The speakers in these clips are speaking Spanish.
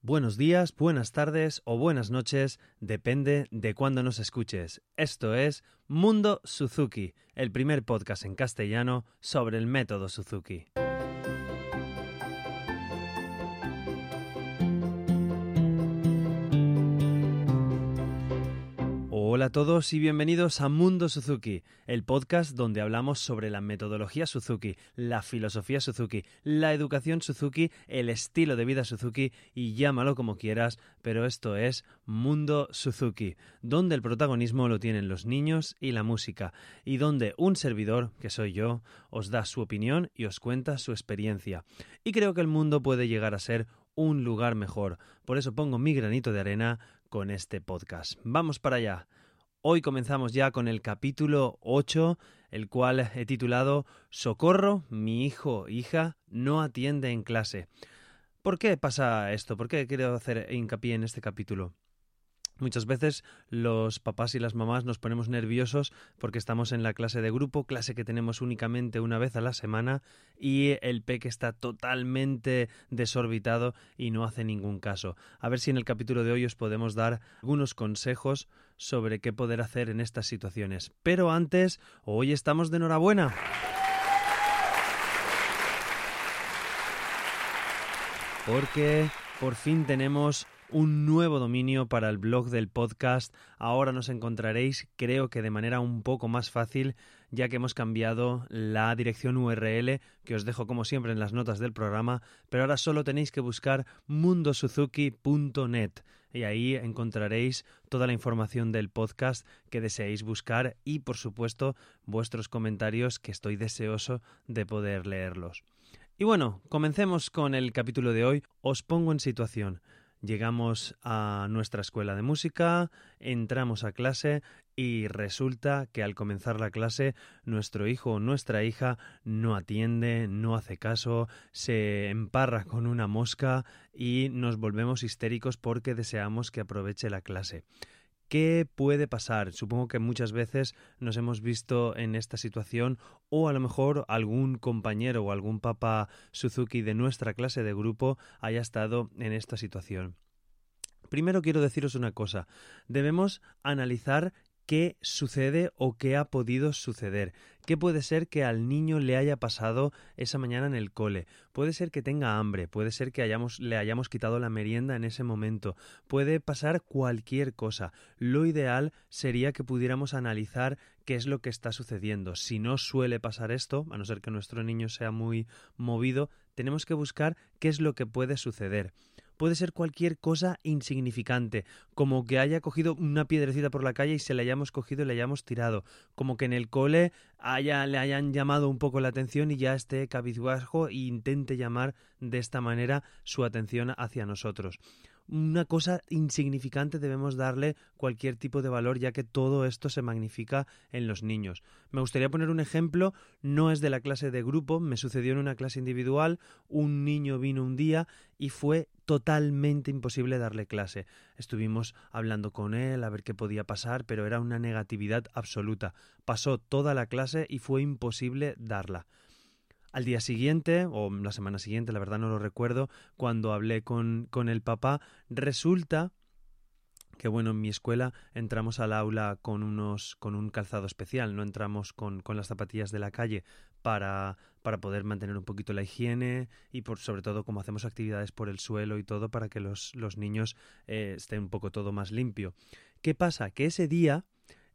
Buenos días, buenas tardes o buenas noches, depende de cuándo nos escuches. Esto es Mundo Suzuki, el primer podcast en castellano sobre el método Suzuki. A todos y bienvenidos a Mundo Suzuki, el podcast donde hablamos sobre la metodología Suzuki, la filosofía Suzuki, la educación Suzuki, el estilo de vida Suzuki y llámalo como quieras, pero esto es Mundo Suzuki, donde el protagonismo lo tienen los niños y la música, y donde un servidor, que soy yo, os da su opinión y os cuenta su experiencia. Y creo que el mundo puede llegar a ser un lugar mejor. Por eso pongo mi granito de arena con este podcast. Vamos para allá. Hoy comenzamos ya con el capítulo 8, el cual he titulado Socorro, mi hijo, hija, no atiende en clase. ¿Por qué pasa esto? ¿Por qué quiero hacer hincapié en este capítulo? Muchas veces los papás y las mamás nos ponemos nerviosos porque estamos en la clase de grupo, clase que tenemos únicamente una vez a la semana y el peque está totalmente desorbitado y no hace ningún caso. A ver si en el capítulo de hoy os podemos dar algunos consejos sobre qué poder hacer en estas situaciones. Pero antes, hoy estamos de enhorabuena. Porque por fin tenemos un nuevo dominio para el blog del podcast. Ahora nos encontraréis, creo que de manera un poco más fácil, ya que hemos cambiado la dirección URL, que os dejo como siempre en las notas del programa, pero ahora solo tenéis que buscar mundosuzuki.net y ahí encontraréis toda la información del podcast que deseéis buscar y, por supuesto, vuestros comentarios que estoy deseoso de poder leerlos. Y bueno, comencemos con el capítulo de hoy. Os pongo en situación. Llegamos a nuestra escuela de música, entramos a clase y resulta que al comenzar la clase nuestro hijo o nuestra hija no atiende, no hace caso, se emparra con una mosca y nos volvemos histéricos porque deseamos que aproveche la clase. ¿Qué puede pasar? Supongo que muchas veces nos hemos visto en esta situación o a lo mejor algún compañero o algún papá Suzuki de nuestra clase de grupo haya estado en esta situación. Primero quiero deciros una cosa. Debemos analizar qué sucede o qué ha podido suceder. ¿Qué puede ser que al niño le haya pasado esa mañana en el cole? Puede ser que tenga hambre, puede ser que le hayamos quitado la merienda en ese momento, puede pasar cualquier cosa. Lo ideal sería que pudiéramos analizar qué es lo que está sucediendo. Si no suele pasar esto, a no ser que nuestro niño sea muy movido, tenemos que buscar qué es lo que puede suceder puede ser cualquier cosa insignificante, como que haya cogido una piedrecita por la calle y se la hayamos cogido y la hayamos tirado, como que en el cole haya, le hayan llamado un poco la atención y ya esté cabizbajo e intente llamar de esta manera su atención hacia nosotros una cosa insignificante debemos darle cualquier tipo de valor ya que todo esto se magnifica en los niños. Me gustaría poner un ejemplo, no es de la clase de grupo, me sucedió en una clase individual, un niño vino un día y fue totalmente imposible darle clase. Estuvimos hablando con él a ver qué podía pasar, pero era una negatividad absoluta. Pasó toda la clase y fue imposible darla. Al día siguiente, o la semana siguiente, la verdad no lo recuerdo, cuando hablé con, con el papá, resulta que bueno, en mi escuela entramos al aula con unos con un calzado especial, no entramos con, con las zapatillas de la calle para, para poder mantener un poquito la higiene y por sobre todo como hacemos actividades por el suelo y todo para que los, los niños eh, estén un poco todo más limpio. ¿Qué pasa? Que ese día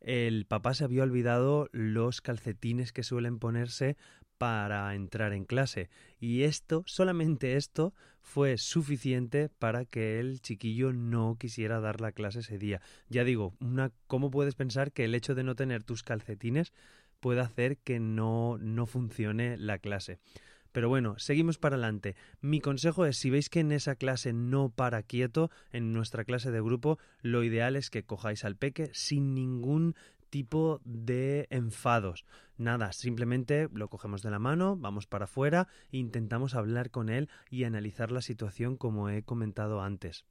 el papá se había olvidado los calcetines que suelen ponerse para entrar en clase y esto, solamente esto, fue suficiente para que el chiquillo no quisiera dar la clase ese día. Ya digo, ¿cómo puedes pensar que el hecho de no tener tus calcetines puede hacer que no, no funcione la clase? Pero bueno, seguimos para adelante. Mi consejo es, si veis que en esa clase no para quieto, en nuestra clase de grupo, lo ideal es que cojáis al peque sin ningún tipo de enfados. Nada, simplemente lo cogemos de la mano, vamos para afuera intentamos hablar con él y analizar la situación como he comentado antes.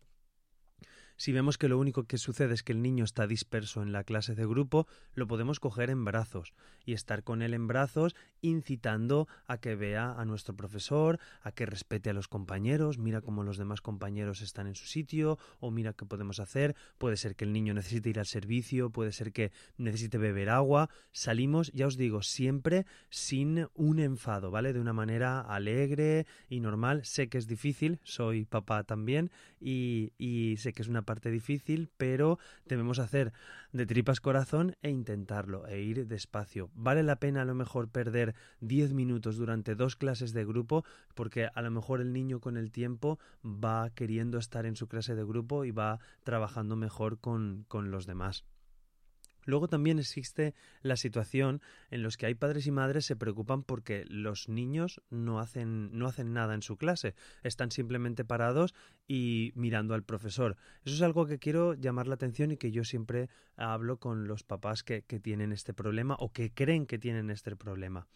Si vemos que lo único que sucede es que el niño está disperso en la clase de grupo, lo podemos coger en brazos y estar con él en brazos incitando a que vea a nuestro profesor, a que respete a los compañeros, mira cómo los demás compañeros están en su sitio o mira qué podemos hacer. Puede ser que el niño necesite ir al servicio, puede ser que necesite beber agua. Salimos, ya os digo, siempre sin un enfado, ¿vale? De una manera alegre y normal. Sé que es difícil, soy papá también y, sé que es una parte difícil, pero debemos hacer de tripas corazón e intentarlo, e ir despacio. Vale la pena a lo mejor perder 10 minutos durante dos clases de grupo, porque a lo mejor el niño con el tiempo va queriendo estar en su clase de grupo y va trabajando mejor con, con los demás. Luego también existe la situación en los que hay padres y madres se preocupan porque los niños no hacen, no hacen nada en su clase, están simplemente parados y mirando al profesor. Eso es algo que quiero llamar la atención y que yo siempre hablo con los papás que, que tienen este problema o que creen que tienen este problema.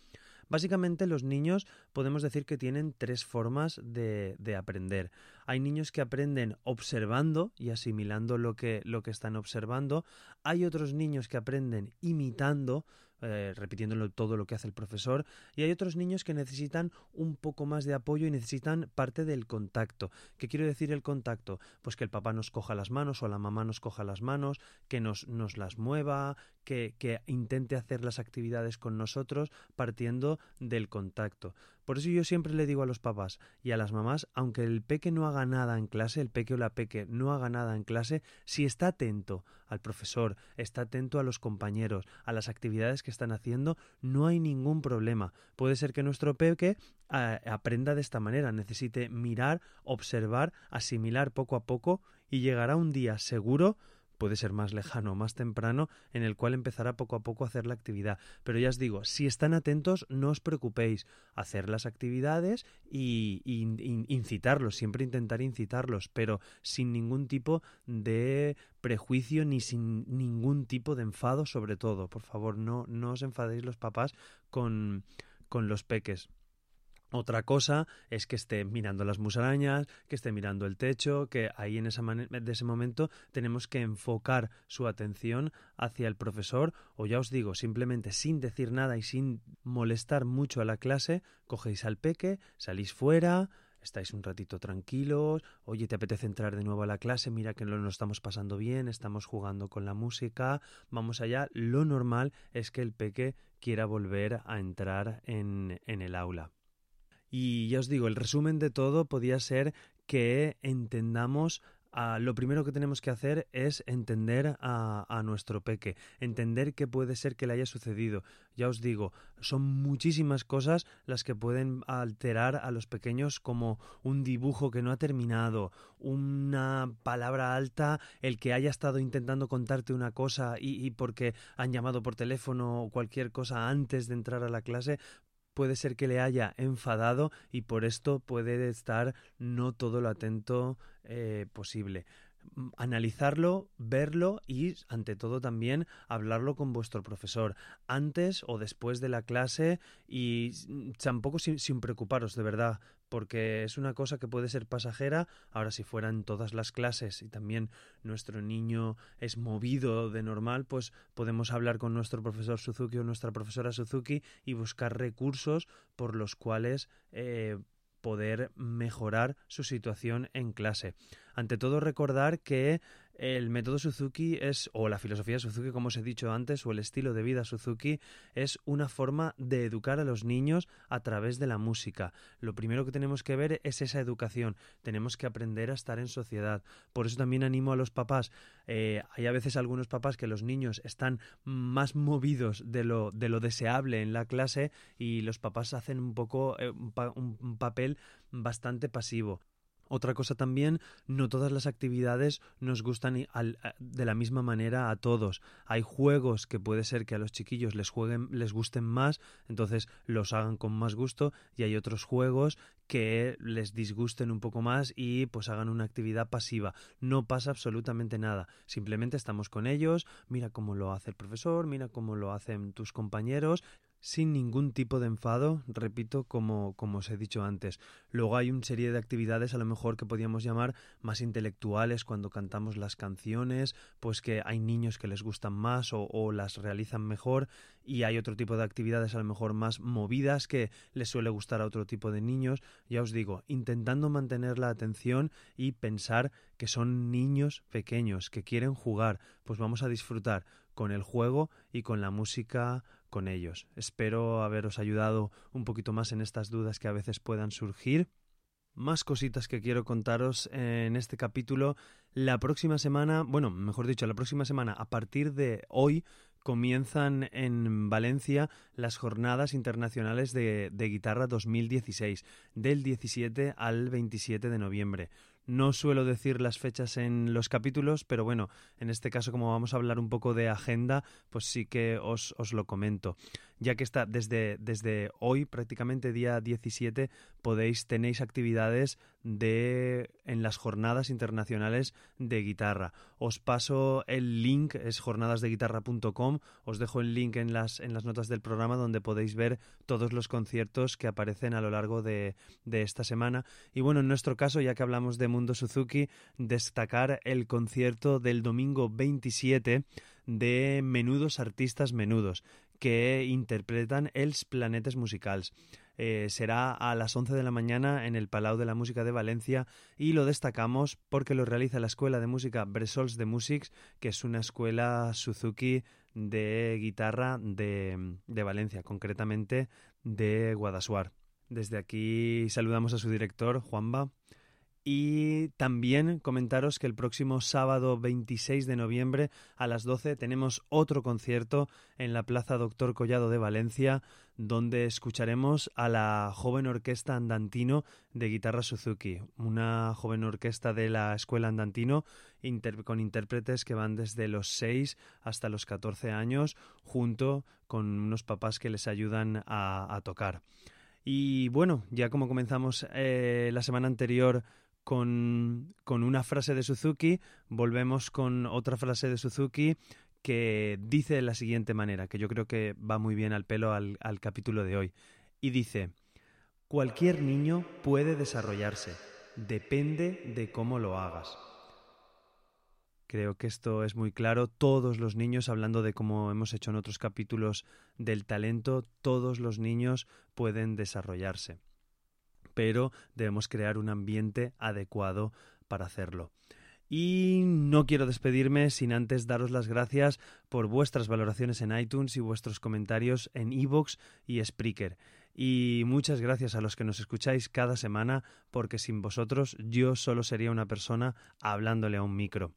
Básicamente los niños podemos decir que tienen tres formas de, de, aprender. Hay niños que aprenden observando y asimilando lo que, lo que están observando. Hay otros niños que aprenden imitando, eh, repitiéndolo todo lo que hace el profesor, y hay otros niños que necesitan un poco más de apoyo y necesitan parte del contacto. ¿Qué quiero decir el contacto? Pues que el papá nos coja las manos o la mamá nos coja las manos, que nos, nos las mueva, que, que intente hacer las actividades con nosotros partiendo del contacto. Por eso yo siempre le digo a los papás y a las mamás, aunque el peque no haga nada en clase, el peque o la peque no haga nada en clase, si está atento al profesor, está atento a los compañeros, a las actividades que están haciendo, no hay ningún problema. Puede ser que nuestro peque eh, aprenda de esta manera, necesite mirar, observar, asimilar poco a poco y llegará un día seguro puede ser más lejano o más temprano, en el cual empezará poco a poco a hacer la actividad. Pero ya os digo, si están atentos, no os preocupéis, hacer las actividades y, incitarlos, siempre intentar incitarlos, pero sin ningún tipo de prejuicio ni sin ningún tipo de enfado sobre todo. Por favor, no, no os enfadéis los papás con, con los peques. Otra cosa es que esté mirando las musarañas, que esté mirando el techo, que ahí en esa de ese momento tenemos que enfocar su atención hacia el profesor o ya os digo, simplemente sin decir nada y sin molestar mucho a la clase, cogéis al peque, salís fuera, estáis un ratito tranquilos, oye, te apetece entrar de nuevo a la clase, mira que no nos estamos pasando bien, estamos jugando con la música, vamos allá. Lo normal es que el peque quiera volver a entrar en, en el aula. Y ya os digo, el resumen de todo podía ser que entendamos Uh, lo primero que tenemos que hacer es entender a, nuestro peque, entender qué puede ser que le haya sucedido. Ya os digo, son muchísimas cosas las que pueden alterar a los pequeños como un dibujo que no ha terminado, una palabra alta, el que haya estado intentando contarte una cosa y porque han llamado por teléfono o cualquier cosa antes de entrar a la clase, puede ser que le haya enfadado y por esto puede estar no todo lo atento eh, posible. Analizarlo, verlo y, ante todo, también hablarlo con vuestro profesor antes o después de la clase y tampoco sin, sin, preocuparos, de verdad, porque es una cosa que puede ser pasajera. Ahora, si fueran todas las clases y también nuestro niño es movido de normal, pues podemos hablar con nuestro profesor Suzuki o nuestra profesora Suzuki y buscar recursos por los cuales eh, poder mejorar su situación en clase. Ante todo, recordar que el método Suzuki es, o la filosofía Suzuki, como os he dicho antes, o el estilo de vida Suzuki, es una forma de educar a los niños a través de la música. Lo primero que tenemos que ver es esa educación. Tenemos que aprender a estar en sociedad. Por eso también animo a los papás. Eh, hay a veces algunos papás que los niños están más movidos de lo, de lo deseable en la clase y los papás hacen un poco eh, un, pa un papel bastante pasivo. Otra cosa también, no todas las actividades nos gustan de la misma manera a todos. Hay juegos que puede ser que a los chiquillos les jueguen, les gusten más, entonces los hagan con más gusto, y hay otros juegos que les disgusten un poco más y pues hagan una actividad pasiva. No pasa absolutamente nada. Simplemente estamos con ellos, mira cómo lo hace el profesor, mira cómo lo hacen tus compañeros sin ningún tipo de enfado, repito, como, como os he dicho antes. Luego hay una serie de actividades a lo mejor que podríamos llamar más intelectuales cuando cantamos las canciones, pues que hay niños que les gustan más o, o las realizan mejor y hay otro tipo de actividades a lo mejor más movidas que les suele gustar a otro tipo de niños. Ya os digo, intentando mantener la atención y pensar que son niños pequeños que quieren jugar, pues vamos a disfrutar con el juego y con la música con ellos. Espero haberos ayudado un poquito más en estas dudas que a veces puedan surgir. Más cositas que quiero contaros en este capítulo. La próxima semana, bueno, mejor dicho, la próxima semana, a partir de hoy, comienzan en Valencia las jornadas internacionales de, guitarra 2016, del 17 al 27 de noviembre. No suelo decir las fechas en los capítulos, pero bueno, en este caso como vamos a hablar un poco de agenda, pues sí que os, os lo comento. Ya que está desde, desde hoy, prácticamente día 17, podéis, tenéis actividades de en las jornadas internacionales de guitarra. Os paso el link, es jornadasdeguitarra.com, os dejo el link en las, en las notas del programa donde podéis ver todos los conciertos que aparecen a lo largo de, de esta semana. Y bueno, en nuestro caso, ya que hablamos de Mundo Suzuki, destacar el concierto del domingo 27 de Menudos Artistas Menudos, que interpretan els planetes musicals. Eh, será a las 11 de la mañana en el Palau de la Música de Valencia y lo destacamos porque lo realiza la Escuela de Música Bresols de Musics, que es una escuela Suzuki de guitarra de, de Valencia, concretamente de Guadasuar. Desde aquí saludamos a su director, Juanba, y también comentaros que el próximo sábado 26 de noviembre a las 12 tenemos otro concierto en la Plaza Doctor Collado de Valencia, donde escucharemos a la joven orquesta Andantino de guitarra Suzuki, una joven orquesta de la Escuela Andantino con intérpretes que van desde los 6 hasta los 14 años, junto con unos papás que les ayudan a, tocar. Y bueno, ya como comenzamos eh, la semana anterior con, con una frase de Suzuki, volvemos con otra frase de Suzuki que dice de la siguiente manera, que yo creo que va muy bien al pelo al, al capítulo de hoy. Y dice, cualquier niño puede desarrollarse, depende de cómo lo hagas. Creo que esto es muy claro. Todos los niños, hablando de cómo hemos hecho en otros capítulos del talento, todos los niños pueden desarrollarse pero debemos crear un ambiente adecuado para hacerlo. Y no quiero despedirme sin antes daros las gracias por vuestras valoraciones en iTunes y vuestros comentarios en iVoox y Spreaker. Y muchas gracias a los que nos escucháis cada semana, porque sin vosotros yo solo sería una persona hablándole a un micro.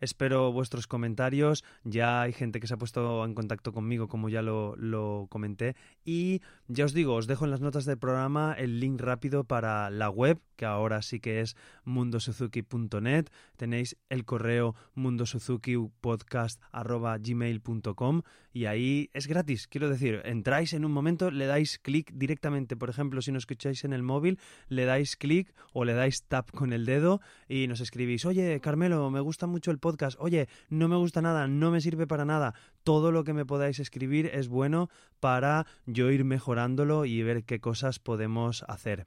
Espero vuestros comentarios. Ya hay gente que se ha puesto en contacto conmigo, como ya lo, comenté. Y ya os digo, os dejo en las notas del programa el link rápido para la web, que ahora sí que es mundosuzuki.net. Tenéis el correo mundosuzukipodcast.gmail.com y ahí es gratis. Quiero decir, entráis en un momento, le dais clic directamente. Por ejemplo, si nos escucháis en el móvil, le dais clic o le dais tap con el dedo y nos escribís, oye, Carmelo, me gusta mucho el podcast, oye, no me gusta nada, no me sirve para nada. Todo lo que me podáis escribir es bueno para yo ir mejorándolo y ver qué cosas podemos hacer.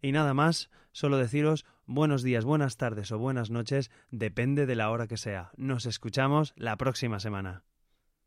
Y nada más, solo deciros buenos días, buenas tardes o buenas noches, depende de la hora que sea. Nos escuchamos la próxima semana.